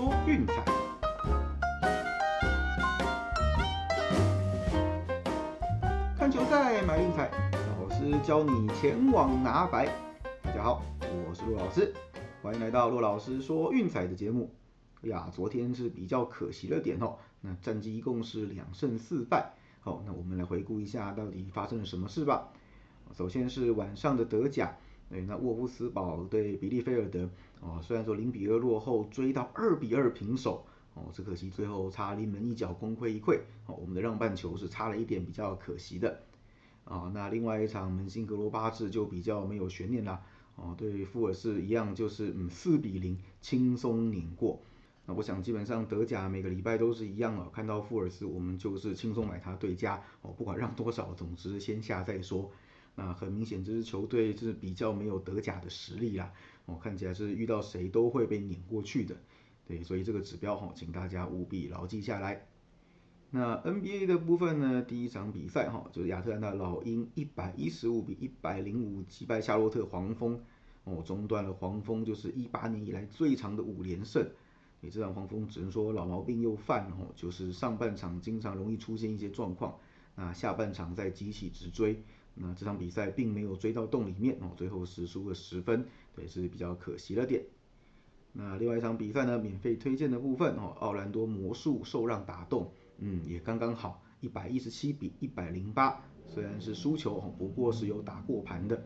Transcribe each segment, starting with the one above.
说运彩，看球赛买运彩，老师教你前往拿白。大家好，我是陆老师，欢迎来到陆老师说运彩的节目。哎呀，昨天是比较可惜了点哦，那战绩一共是两胜四败。好，那我们来回顾一下到底发生了什么事吧。首先是晚上的德甲，对，那沃夫斯堡对比利菲尔德，哦，虽然说零比二落后，追到二比二平手，哦，只可惜最后差临门一脚，功亏一篑。哦，我们的让半球是差了一点，比较可惜的。啊，那另外一场门兴格罗巴治就比较没有悬念啦。哦，对富尔士一样，就是嗯四比零轻松碾过。那我想基本上德甲每个礼拜都是一样哦，看到富尔斯我们就是轻松买它对家哦，不管让多少，总之先下再说。那很明显这支球队是比较没有德甲的实力啦，哦看起来是遇到谁都会被碾过去的，对，所以这个指标哈，请大家务必牢记下来。那 NBA 的部分呢，第一场比赛哈，就是亚特兰大老鹰一百一十五比一百零五击败夏洛特黄蜂，哦中断了黄蜂就是一八年以来最长的五连胜。你这场黄蜂只能说老毛病又犯哦，就是上半场经常容易出现一些状况，那下半场再急起直追，那这场比赛并没有追到洞里面哦，最后是输了十分，对，是比较可惜了点。那另外一场比赛呢，免费推荐的部分哦，奥兰多魔术受让打洞，嗯，也刚刚好，一百一十七比一百零八，虽然是输球哦，不过是有打过盘的，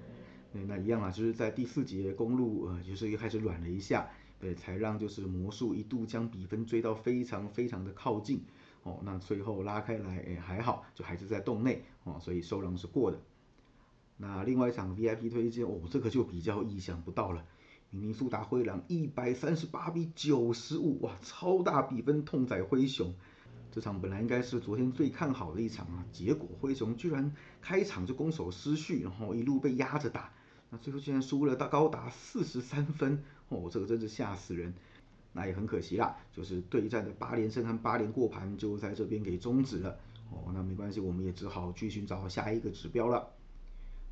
对，那一样啊，就是在第四节公路呃，就是又开始软了一下。对，才让就是魔术一度将比分追到非常非常的靠近哦，那最后拉开来，哎还好，就还是在洞内哦，所以受让是过的。那另外一场 VIP 推荐哦，这个就比较意想不到了，明尼苏达灰狼一百三十八比九十五，哇，超大比分痛宰灰熊。这场本来应该是昨天最看好的一场啊，结果灰熊居然开场就攻守失序，然后一路被压着打。那最后竟然输了到高达四十三分哦，这个真是吓死人。那也很可惜啦，就是对战的八连胜和八连过盘就在这边给终止了哦。那没关系，我们也只好去寻找下一个指标了。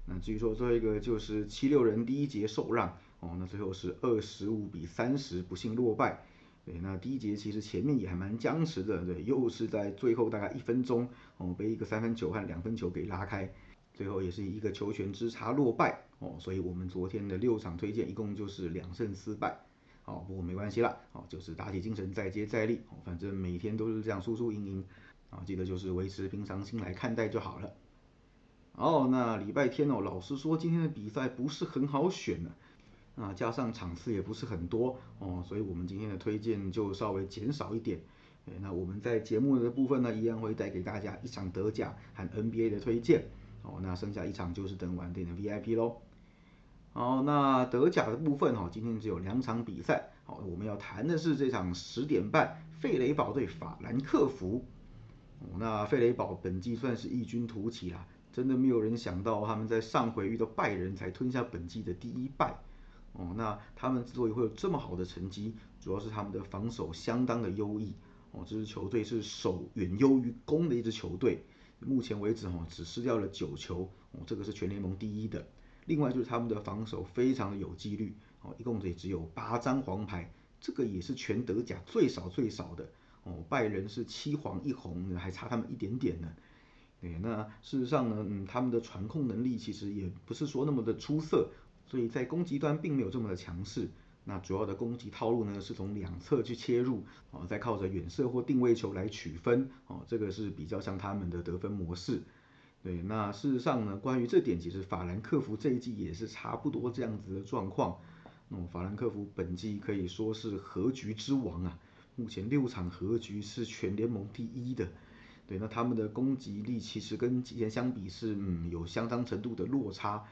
那至于说最后一个就是七六人第一节受让哦，那最后是二十五比三十不幸落败。对，那第一节其实前面也还蛮僵持的，对，又是在最后大概一分钟哦被一个三分球和两分球给拉开。最后也是一个球权之差落败哦，所以我们昨天的六场推荐一共就是两胜四败，好，不过没关系啦，哦，就是打起精神再接再厉，哦，反正每天都是这样输输赢赢，啊，记得就是维持平常心来看待就好了。哦，那礼拜天哦，老实说今天的比赛不是很好选呢，啊，加上场次也不是很多哦，所以我们今天的推荐就稍微减少一点。那我们在节目的部分呢，一样会带给大家一场德甲和 NBA 的推荐。哦，那剩下一场就是等晚点的 VIP 喽。好，那德甲的部分哈，今天只有两场比赛。好，我们要谈的是这场十点半费雷堡对法兰克福。哦，那费雷堡本季算是异军突起啦，真的没有人想到他们在上回遇到拜仁才吞下本季的第一败。哦，那他们之所以会有这么好的成绩，主要是他们的防守相当的优异。哦，这支球队是守远优于攻的一支球队。目前为止哈，只失掉了九球哦，这个是全联盟第一的。另外就是他们的防守非常的有纪律哦，一共也只有八张黄牌，这个也是全德甲最少最少的哦。拜仁是七黄一红，还差他们一点点呢。对，那事实上呢，嗯，他们的传控能力其实也不是说那么的出色，所以在攻击端并没有这么的强势。那主要的攻击套路呢，是从两侧去切入，哦，再靠着远射或定位球来取分，哦，这个是比较像他们的得分模式。对，那事实上呢，关于这点，其实法兰克福这一季也是差不多这样子的状况。那么，法兰克福本季可以说是和局之王啊，目前六场和局是全联盟第一的。对，那他们的攻击力其实跟之前相比是，嗯，有相当程度的落差。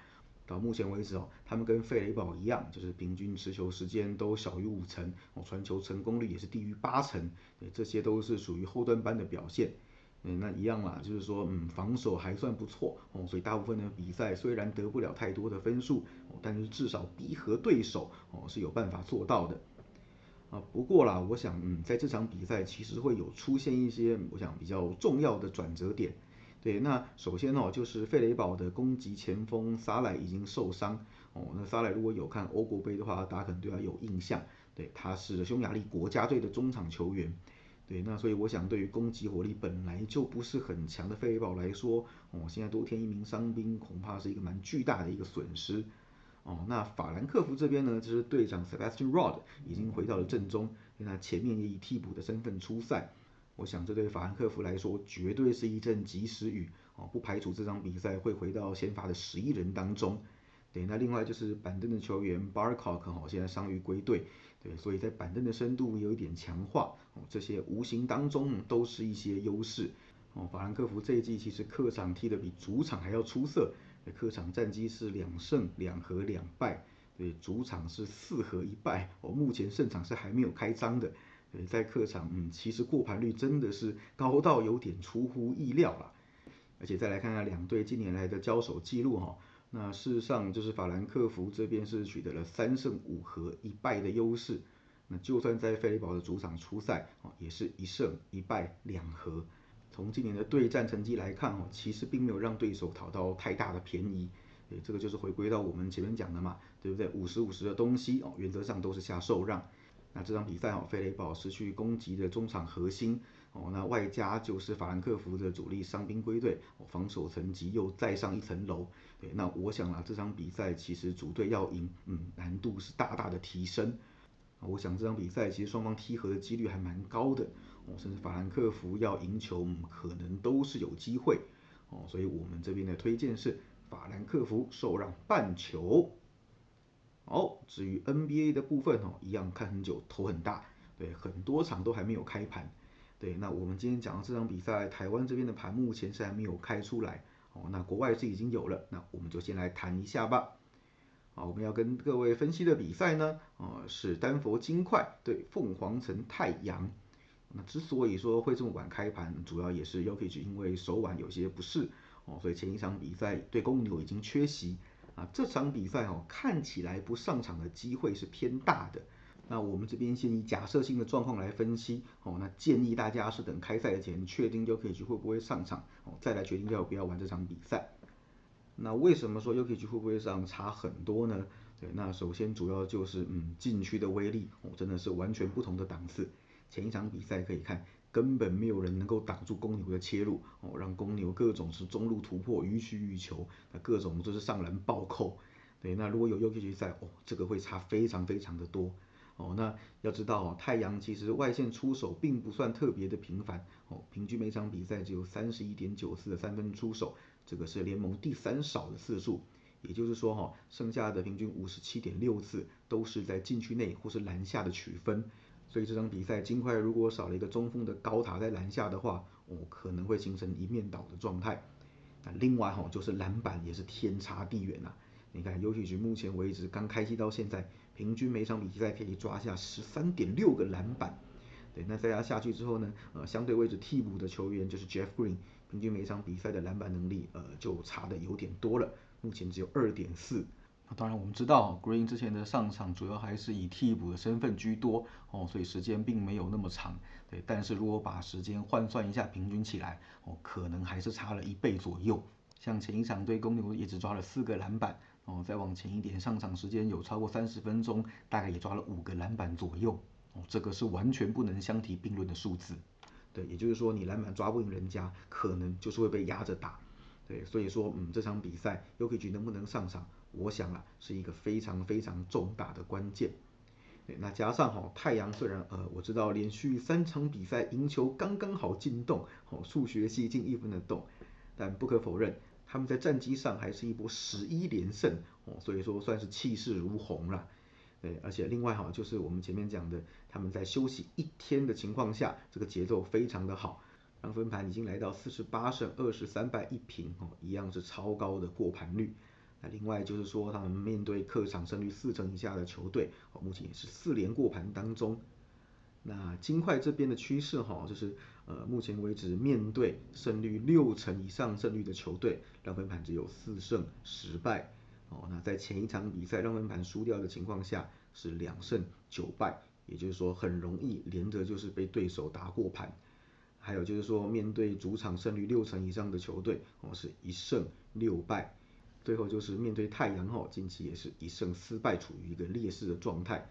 到目前为止哦，他们跟费雷堡一样，就是平均持球时间都小于五成，哦，传球成功率也是低于八成，对，这些都是属于后端班的表现。嗯，那一样啦，就是说，嗯，防守还算不错，哦，所以大部分的比赛虽然得不了太多的分数，但是至少逼和对手，哦，是有办法做到的。啊，不过啦，我想，嗯，在这场比赛其实会有出现一些，我想比较重要的转折点。对，那首先哦，就是费雷堡的攻击前锋萨莱已经受伤哦。那萨莱如果有看欧国杯的话，大家可能对他有印象。对，他是匈牙利国家队的中场球员。对，那所以我想，对于攻击火力本来就不是很强的费雷堡来说，哦，现在多添一名伤兵，恐怕是一个蛮巨大的一个损失。哦，那法兰克福这边呢，就是队长 Sebastian Rod 已经回到了阵中，那前面也以替补的身份出赛。我想这对法兰克福来说，绝对是一阵及时雨。哦，不排除这场比赛会回到先发的十一人当中。对，那另外就是板凳的球员 Barcock 哈，现在伤愈归队。对，所以在板凳的深度有一点强化。哦，这些无形当中都是一些优势。哦，法兰克福这一季其实客场踢得比主场还要出色。客场战绩是两胜两和两败，对，主场是四和一败，哦，目前胜场是还没有开张的，对，在客场，嗯，其实过盘率真的是高到有点出乎意料了，而且再来看看两队近年来的交手记录哈，那事实上就是法兰克福这边是取得了三胜五和一败的优势，那就算在费雷堡的主场出赛，哦，也是一胜一败两和。从今年的对战成绩来看，哦，其实并没有让对手讨到太大的便宜。这个就是回归到我们前面讲的嘛，对不对？五十五十的东西，哦，原则上都是下受让。那这场比赛，哦，费雷堡失去攻击的中场核心，哦，那外加就是法兰克福的主力伤兵归队，防守层级又再上一层楼。对，那我想啊，这场比赛其实主队要赢，嗯，难度是大大的提升。我想这场比赛其实双方踢和的几率还蛮高的。哦，甚至法兰克福要赢球，可能都是有机会哦，所以我们这边的推荐是法兰克福受让半球。好，至于 NBA 的部分哦，一样看很久，头很大，对，很多场都还没有开盘。对，那我们今天讲的这场比赛，台湾这边的盘目前是还没有开出来哦，那国外是已经有了，那我们就先来谈一下吧。好，我们要跟各位分析的比赛呢，呃，是丹佛金块对凤凰城太阳。那之所以说会这么晚开盘，主要也是 Yokich 因为手腕有些不适哦，所以前一场比赛对公牛已经缺席啊。这场比赛哦看起来不上场的机会是偏大的。那我们这边先以假设性的状况来分析哦，那建议大家是等开赛前确定 Yokich 会不会上场哦，再来决定要不要玩这场比赛。那为什么说 Yokich 会不会上差很多呢？对，那首先主要就是嗯禁区的威力哦，真的是完全不同的档次。前一场比赛可以看，根本没有人能够挡住公牛的切入哦，让公牛各种是中路突破予取予求，那各种就是上篮暴扣。对，那如果有 U K 决赛哦，这个会差非常非常的多哦。那要知道哦，太阳其实外线出手并不算特别的频繁哦，平均每场比赛只有三十一点九次的三分出手，这个是联盟第三少的次数。也就是说哈，剩下的平均五十七点六次都是在禁区内或是篮下的取分。所以这场比赛，金块如果少了一个中锋的高塔在篮下的话，哦，可能会形成一面倒的状态。那另外哈，就是篮板也是天差地远呐。你看，游戏局目前为止刚开机到现在，平均每场比赛可以抓下十三点六个篮板。对，那再加下去之后呢，呃，相对位置替补的球员就是 Jeff Green，平均每场比赛的篮板能力，呃，就差的有点多了，目前只有二点四。当然，我们知道 Green 之前的上场主要还是以替补的身份居多哦，所以时间并没有那么长。对，但是如果把时间换算一下，平均起来哦，可能还是差了一倍左右。像前一场对公牛也只抓了四个篮板哦，再往前一点，上场时间有超过三十分钟，大概也抓了五个篮板左右哦，这个是完全不能相提并论的数字。对，也就是说你篮板抓不赢人家，可能就是会被压着打。对，所以说嗯，这场比赛 Yuki 能不能上场？我想啊，是一个非常非常重大的关键。对那加上哈，太阳虽然呃，我知道连续三场比赛赢球刚刚好进洞，哦，数学系进一分的洞，但不可否认，他们在战绩上还是一波十一连胜哦，所以说算是气势如虹了。对，而且另外哈，就是我们前面讲的，他们在休息一天的情况下，这个节奏非常的好，让分盘已经来到四十八胜二十三败一平哦，一样是超高的过盘率。那另外就是说，他们面对客场胜率四成以下的球队，目前也是四连过盘当中。那金块这边的趋势哈，就是呃，目前为止面对胜率六成以上胜率的球队，让分盘只有四胜十败。哦，那在前一场比赛让分盘输掉的情况下，是两胜九败，也就是说很容易连着就是被对手打过盘。还有就是说面对主场胜率六成以上的球队，哦是一胜六败。最后就是面对太阳哈，近期也是一胜四败，处于一个劣势的状态。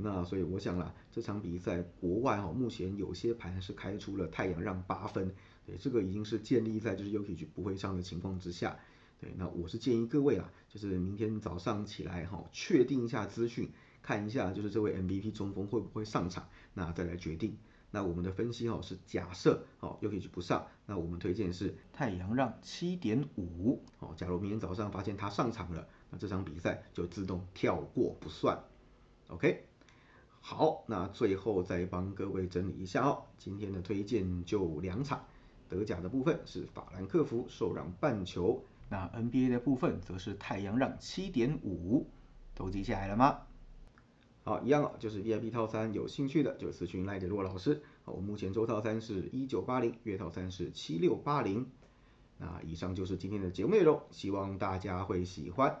那所以我想啦，这场比赛国外哈，目前有些盘是开出了太阳让八分，对，这个已经是建立在就是 Yuki 不会上的情况之下。对，那我是建议各位啊，就是明天早上起来哈，确定一下资讯，看一下就是这位 MVP 中锋会不会上场，那再来决定。那我们的分析哈是假设哦 Yuki 不上，那我们推荐是太阳让七点五。哦，假如明天早上发现他上场了，那这场比赛就自动跳过不算。OK。好，那最后再帮各位整理一下哦。今天的推荐就两场，德甲的部分是法兰克福受让半球，那 NBA 的部分则是太阳让七点五，都记下来了吗？好，一样就是 VIP 套餐，有兴趣的就私讯赖德洛老师。我目前周套餐是一九八零，月套餐是七六八零。那以上就是今天的节目内容，希望大家会喜欢。